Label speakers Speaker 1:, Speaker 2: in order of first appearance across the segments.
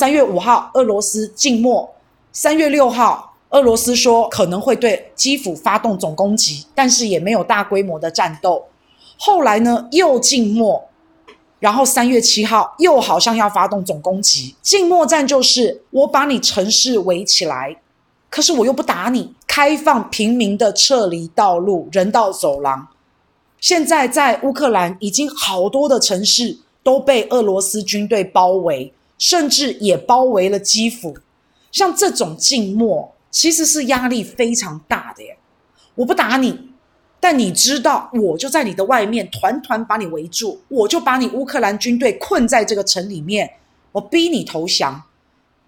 Speaker 1: 三月五号，俄罗斯静默；三月六号，俄罗斯说可能会对基辅发动总攻击，但是也没有大规模的战斗。后来呢，又静默。然后三月七号又好像要发动总攻击，静默战就是我把你城市围起来，可是我又不打你，开放平民的撤离道路、人道走廊。现在在乌克兰已经好多的城市都被俄罗斯军队包围，甚至也包围了基辅。像这种静默其实是压力非常大的耶，我不打你。但你知道，我就在你的外面，团团把你围住，我就把你乌克兰军队困在这个城里面，我逼你投降。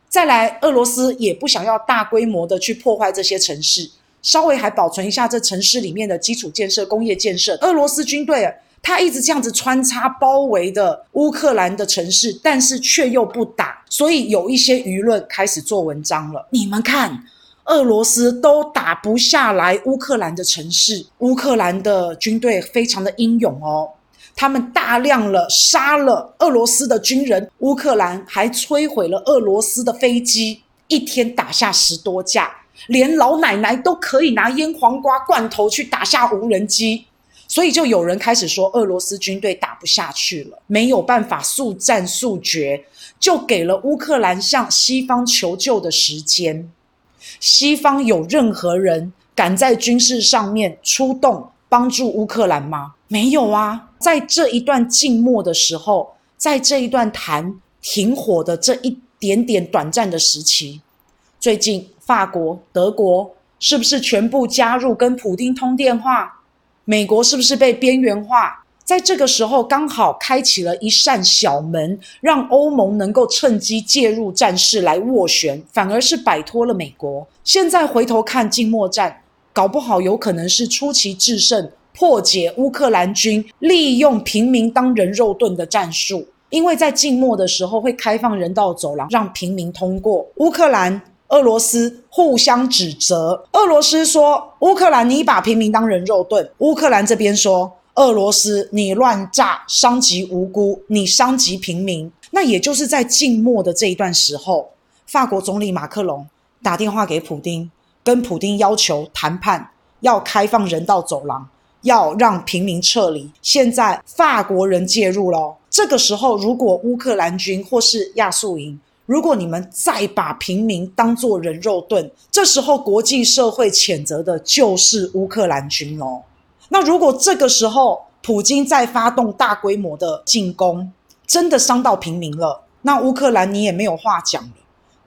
Speaker 1: 再来，俄罗斯也不想要大规模的去破坏这些城市，稍微还保存一下这城市里面的基础建设、工业建设。俄罗斯军队他一直这样子穿插包围的乌克兰的城市，但是却又不打，所以有一些舆论开始做文章了。你们看。俄罗斯都打不下来乌克兰的城市，乌克兰的军队非常的英勇哦，他们大量了杀了俄罗斯的军人，乌克兰还摧毁了俄罗斯的飞机，一天打下十多架，连老奶奶都可以拿腌黄瓜罐头去打下无人机，所以就有人开始说俄罗斯军队打不下去了，没有办法速战速决，就给了乌克兰向西方求救的时间。西方有任何人敢在军事上面出动帮助乌克兰吗？没有啊！在这一段静默的时候，在这一段谈停火的这一点点短暂的时期，最近法国、德国是不是全部加入跟普丁通电话？美国是不是被边缘化？在这个时候，刚好开启了一扇小门，让欧盟能够趁机介入战事来斡旋，反而是摆脱了美国。现在回头看静默战，搞不好有可能是出奇制胜，破解乌克兰军利用平民当人肉盾的战术。因为在静默的时候会开放人道走廊，让平民通过。乌克兰、俄罗斯互相指责，俄罗斯说乌克兰你把平民当人肉盾，乌克兰这边说。俄罗斯，你乱炸，伤及无辜，你伤及平民。那也就是在静默的这一段时候，法国总理马克龙打电话给普丁，跟普丁要求谈判，要开放人道走廊，要让平民撤离。现在法国人介入了。这个时候，如果乌克兰军或是亚速营，如果你们再把平民当作人肉盾，这时候国际社会谴责的就是乌克兰军哦。那如果这个时候普京再发动大规模的进攻，真的伤到平民了，那乌克兰你也没有话讲了，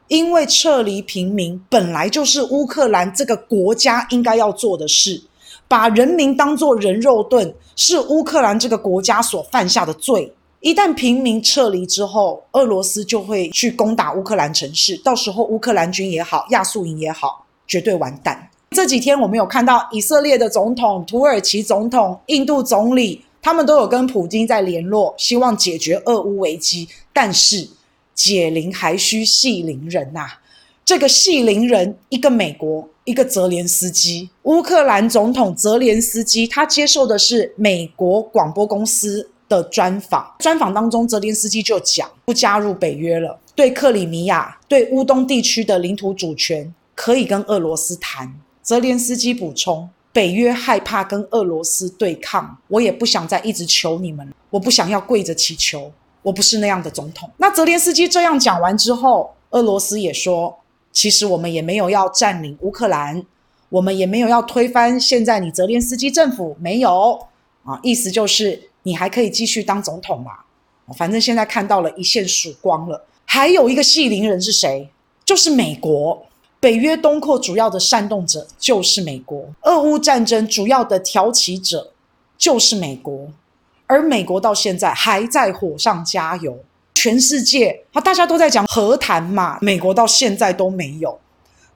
Speaker 1: 因为撤离平民本来就是乌克兰这个国家应该要做的事，把人民当作人肉盾是乌克兰这个国家所犯下的罪。一旦平民撤离之后，俄罗斯就会去攻打乌克兰城市，到时候乌克兰军也好，亚速营也好，绝对完蛋。这几天我们有看到以色列的总统、土耳其总统、印度总理，他们都有跟普京在联络，希望解决俄乌危机。但是解铃还须系铃人呐、啊，这个系铃人一个美国，一个泽连斯基。乌克兰总统泽连斯基他接受的是美国广播公司的专访，专访当中泽连斯基就讲不加入北约了，对克里米亚、对乌东地区的领土主权可以跟俄罗斯谈。泽连斯基补充：“北约害怕跟俄罗斯对抗，我也不想再一直求你们，我不想要跪着祈求，我不是那样的总统。”那泽连斯基这样讲完之后，俄罗斯也说：“其实我们也没有要占领乌克兰，我们也没有要推翻现在你泽连斯基政府，没有啊，意思就是你还可以继续当总统嘛。反正现在看到了一线曙光了。还有一个系铃人是谁？就是美国。”北约东扩主要的煽动者就是美国，俄乌战争主要的挑起者就是美国，而美国到现在还在火上加油。全世界啊，大家都在讲和谈嘛，美国到现在都没有，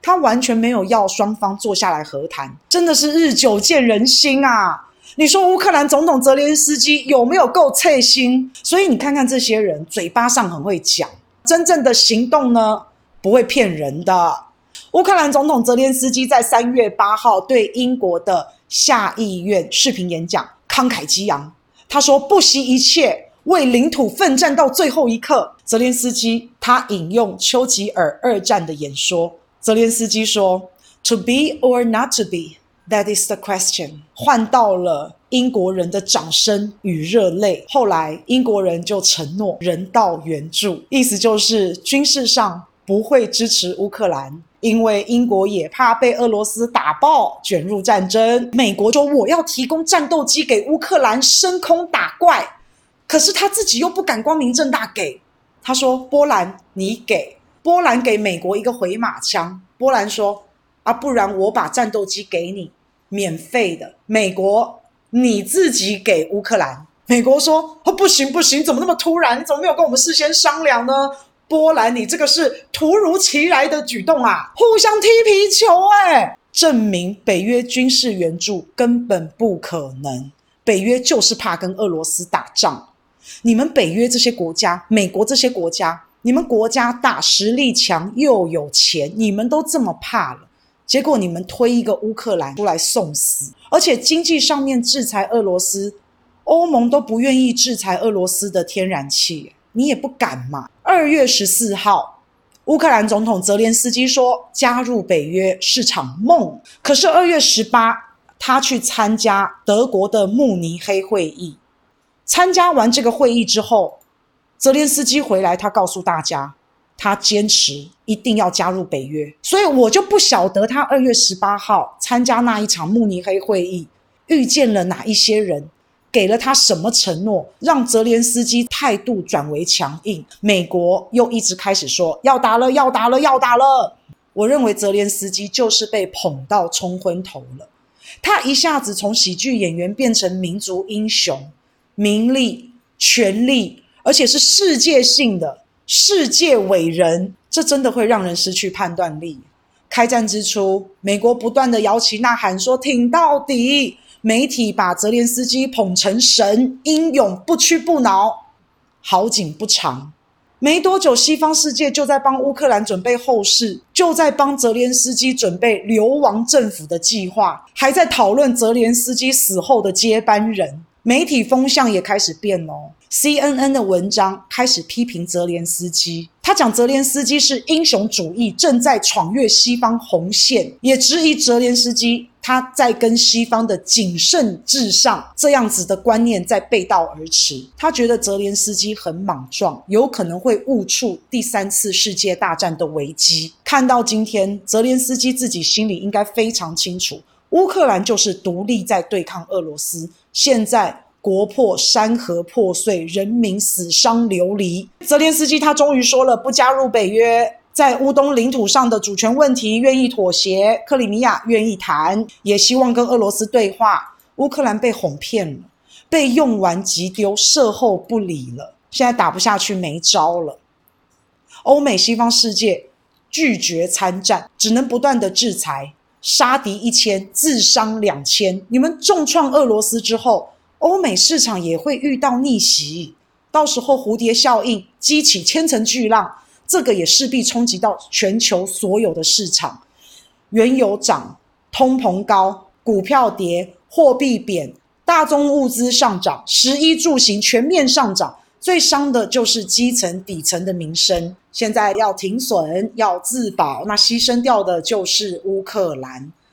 Speaker 1: 他完全没有要双方坐下来和谈，真的是日久见人心啊！你说乌克兰总统泽连斯基有没有够脆心？所以你看看这些人，嘴巴上很会讲，真正的行动呢，不会骗人的。乌克兰总统泽连斯基在三月八号对英国的下议院视频演讲，慷慨激昂。他说：“不惜一切，为领土奋战到最后一刻。泽连斯基他引用丘吉尔二战的演说，泽连斯基说：“To be or not to be, that is the question。”换到了英国人的掌声与热泪。后来英国人就承诺人道援助，意思就是军事上不会支持乌克兰。因为英国也怕被俄罗斯打爆，卷入战争。美国说我要提供战斗机给乌克兰升空打怪，可是他自己又不敢光明正大给。他说：“波兰，你给波兰给美国一个回马枪。”波兰说：“啊，不然我把战斗机给你，免费的。”美国，你自己给乌克兰。美国说：“哦，不行不行，怎么那么突然？你怎么没有跟我们事先商量呢？”波兰，你这个是突如其来的举动啊！互相踢皮球，哎，证明北约军事援助根本不可能。北约就是怕跟俄罗斯打仗。你们北约这些国家，美国这些国家，你们国家大，实力强，又有钱，你们都这么怕了，结果你们推一个乌克兰出来送死，而且经济上面制裁俄罗斯，欧盟都不愿意制裁俄罗斯的天然气。你也不敢嘛？二月十四号，乌克兰总统泽连斯基说加入北约是场梦。可是二月十八，他去参加德国的慕尼黑会议。参加完这个会议之后，泽连斯基回来，他告诉大家，他坚持一定要加入北约。所以我就不晓得他二月十八号参加那一场慕尼黑会议，遇见了哪一些人。给了他什么承诺，让泽连斯基态度转为强硬？美国又一直开始说要打了，要打了，要打了。我认为泽连斯基就是被捧到冲昏头了。他一下子从喜剧演员变成民族英雄，名利、权力，而且是世界性的世界伟人，这真的会让人失去判断力。开战之初，美国不断的摇旗呐喊说挺到底。媒体把泽连斯基捧成神，英勇不屈不挠。好景不长，没多久，西方世界就在帮乌克兰准备后事，就在帮泽连斯基准备流亡政府的计划，还在讨论泽连斯基死后的接班人。媒体风向也开始变哦。CNN 的文章开始批评泽连斯基，他讲泽连斯基是英雄主义正在闯越西方红线，也质疑泽连斯基。他在跟西方的谨慎至上这样子的观念在背道而驰。他觉得泽连斯基很莽撞，有可能会误触第三次世界大战的危机。看到今天，泽连斯基自己心里应该非常清楚，乌克兰就是独立在对抗俄罗斯。现在国破山河破碎，人民死伤流离。泽连斯基他终于说了，不加入北约。在乌东领土上的主权问题愿意妥协，克里米亚愿意谈，也希望跟俄罗斯对话。乌克兰被哄骗了，被用完即丢，事后不理了，现在打不下去，没招了。欧美西方世界拒绝参战，只能不断的制裁，杀敌一千，自伤两千。你们重创俄罗斯之后，欧美市场也会遇到逆袭，到时候蝴蝶效应激起千层巨浪。这个也势必冲击到全球所有的市场，原油涨，通膨高，股票跌，货币贬，大宗物资上涨，食衣住行全面上涨，最伤的就是基层底层的民生。现在要停损，要自保，那牺牲掉的就是乌克兰。